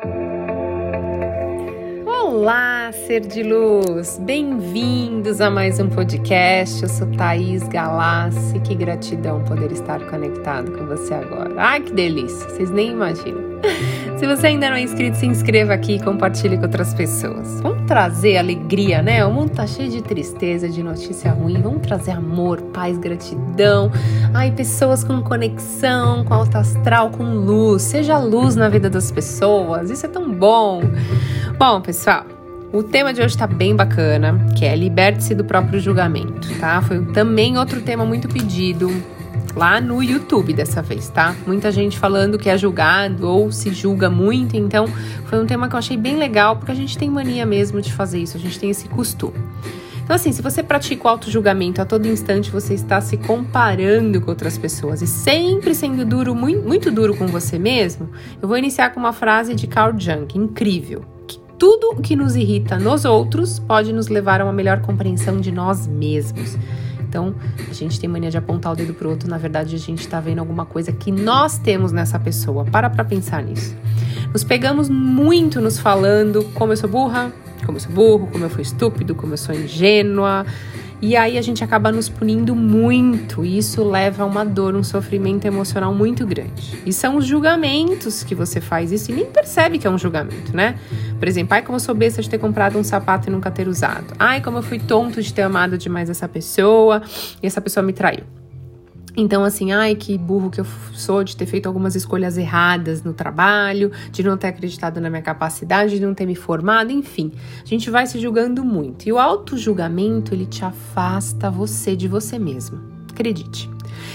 Thank you. Olá, ser de luz! Bem-vindos a mais um podcast. Eu sou Thaís Galassi. Que gratidão poder estar conectado com você agora. Ai, que delícia! Vocês nem imaginam. Se você ainda não é inscrito, se inscreva aqui e compartilhe com outras pessoas. Vamos trazer alegria, né? O mundo tá cheio de tristeza, de notícia ruim. Vamos trazer amor, paz, gratidão. Ai, pessoas com conexão, com alta astral, com luz. Seja luz na vida das pessoas. Isso é tão bom. Bom, pessoal, o tema de hoje está bem bacana, que é liberte-se do próprio julgamento, tá? Foi também outro tema muito pedido lá no YouTube dessa vez, tá? Muita gente falando que é julgado ou se julga muito, então foi um tema que eu achei bem legal, porque a gente tem mania mesmo de fazer isso, a gente tem esse costume. Então, assim, se você pratica o auto-julgamento a todo instante, você está se comparando com outras pessoas e sempre sendo duro, muito, muito duro com você mesmo, eu vou iniciar com uma frase de Carl Jung, incrível. Tudo o que nos irrita nos outros pode nos levar a uma melhor compreensão de nós mesmos. Então, a gente tem mania de apontar o dedo pro outro, na verdade, a gente tá vendo alguma coisa que nós temos nessa pessoa. Para pra pensar nisso. Nos pegamos muito nos falando como eu sou burra, como eu sou burro, como eu fui estúpido, como eu sou ingênua. E aí a gente acaba nos punindo muito, e isso leva a uma dor, um sofrimento emocional muito grande. E são os julgamentos que você faz isso e nem percebe que é um julgamento, né? Por exemplo, ai, como eu sou besta de ter comprado um sapato e nunca ter usado. Ai, como eu fui tonto de ter amado demais essa pessoa e essa pessoa me traiu. Então, assim, ai, que burro que eu sou de ter feito algumas escolhas erradas no trabalho, de não ter acreditado na minha capacidade, de não ter me formado, enfim. A gente vai se julgando muito. E o auto-julgamento, ele te afasta você de você mesmo. Acredite.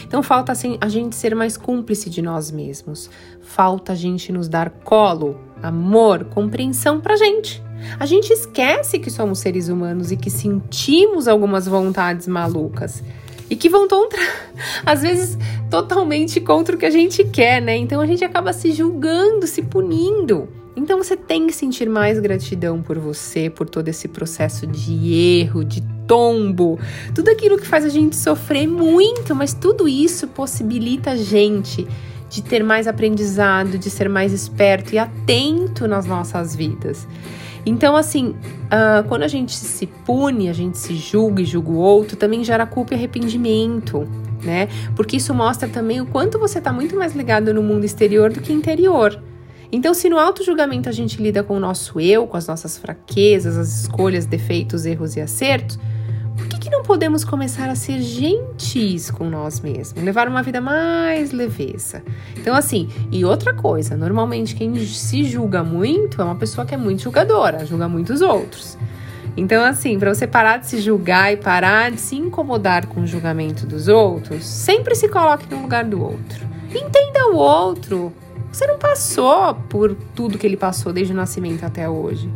Então, falta assim, a gente ser mais cúmplice de nós mesmos. Falta a gente nos dar colo, amor, compreensão pra gente. A gente esquece que somos seres humanos e que sentimos algumas vontades malucas e que vão contra, às vezes totalmente contra o que a gente quer, né? Então a gente acaba se julgando, se punindo. Então você tem que sentir mais gratidão por você, por todo esse processo de erro, de tombo, tudo aquilo que faz a gente sofrer muito, mas tudo isso possibilita a gente de ter mais aprendizado, de ser mais esperto e atento nas nossas vidas. Então, assim, uh, quando a gente se pune, a gente se julga e julga o outro, também gera culpa e arrependimento, né? Porque isso mostra também o quanto você está muito mais ligado no mundo exterior do que interior. Então, se no auto-julgamento a gente lida com o nosso eu, com as nossas fraquezas, as escolhas, defeitos, erros e acertos, não podemos começar a ser gentis com nós mesmos, levar uma vida mais leveza? Então, assim, e outra coisa, normalmente quem se julga muito é uma pessoa que é muito julgadora, julga muitos outros. Então, assim, para você parar de se julgar e parar de se incomodar com o julgamento dos outros, sempre se coloque no lugar do outro. Entenda o outro. Você não passou por tudo que ele passou desde o nascimento até hoje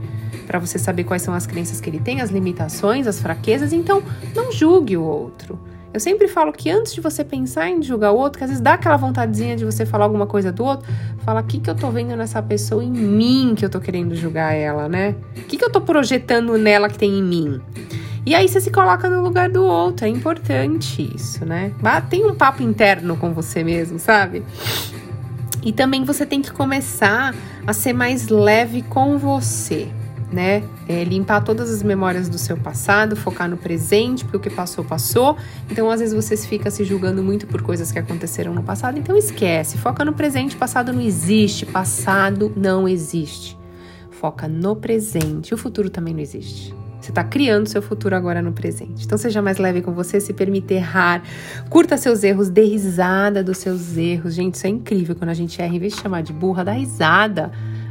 para você saber quais são as crenças que ele tem, as limitações, as fraquezas, então não julgue o outro. Eu sempre falo que antes de você pensar em julgar o outro, que às vezes dá aquela vontadezinha de você falar alguma coisa do outro, fala o que, que eu tô vendo nessa pessoa em mim que eu tô querendo julgar ela, né? O que, que eu tô projetando nela que tem em mim? E aí você se coloca no lugar do outro, é importante isso, né? Tem um papo interno com você mesmo, sabe? E também você tem que começar a ser mais leve com você né? É, limpar todas as memórias do seu passado, focar no presente, porque o que passou, passou. Então, às vezes, você fica se julgando muito por coisas que aconteceram no passado. Então, esquece. Foca no presente. Passado não existe. Passado não existe. Foca no presente. O futuro também não existe. Você está criando seu futuro agora no presente. Então seja mais leve com você, se permite errar, curta seus erros, dê risada dos seus erros. Gente, isso é incrível quando a gente erra, em vez de chamar de burra, dá risada.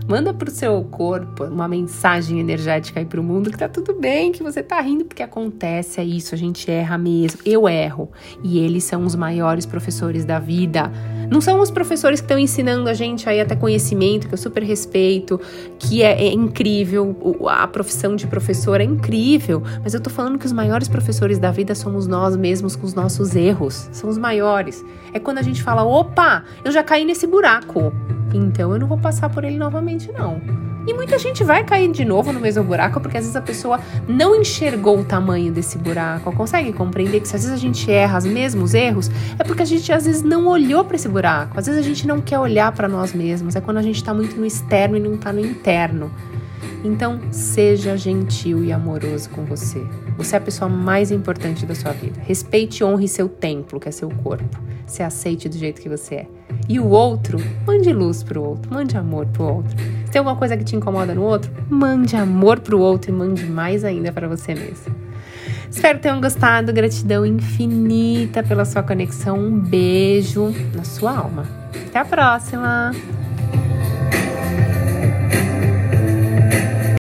Manda pro seu corpo uma mensagem energética aí pro mundo que tá tudo bem, que você tá rindo porque acontece, é isso, a gente erra mesmo. Eu erro. E eles são os maiores professores da vida. Não são os professores que estão ensinando a gente aí até conhecimento, que eu super respeito, que é, é incrível, a profissão de professor é incrível, mas eu tô falando que os maiores professores da vida somos nós mesmos com os nossos erros. São os maiores. É quando a gente fala: opa, eu já caí nesse buraco. Então eu não vou passar por ele novamente, não. E muita gente vai cair de novo no mesmo buraco porque às vezes a pessoa não enxergou o tamanho desse buraco. Consegue compreender que se às vezes a gente erra os mesmos erros, é porque a gente às vezes não olhou para esse buraco. Às vezes a gente não quer olhar para nós mesmos, é quando a gente está muito no externo e não está no interno. Então, seja gentil e amoroso com você. Você é a pessoa mais importante da sua vida. Respeite e honre seu templo, que é seu corpo. Se aceite do jeito que você é. E o outro, mande luz pro outro, mande amor pro outro. Se tem alguma coisa que te incomoda no outro, mande amor pro outro e mande mais ainda para você mesmo. Espero que tenham gostado. Gratidão infinita pela sua conexão. Um beijo na sua alma. Até a próxima!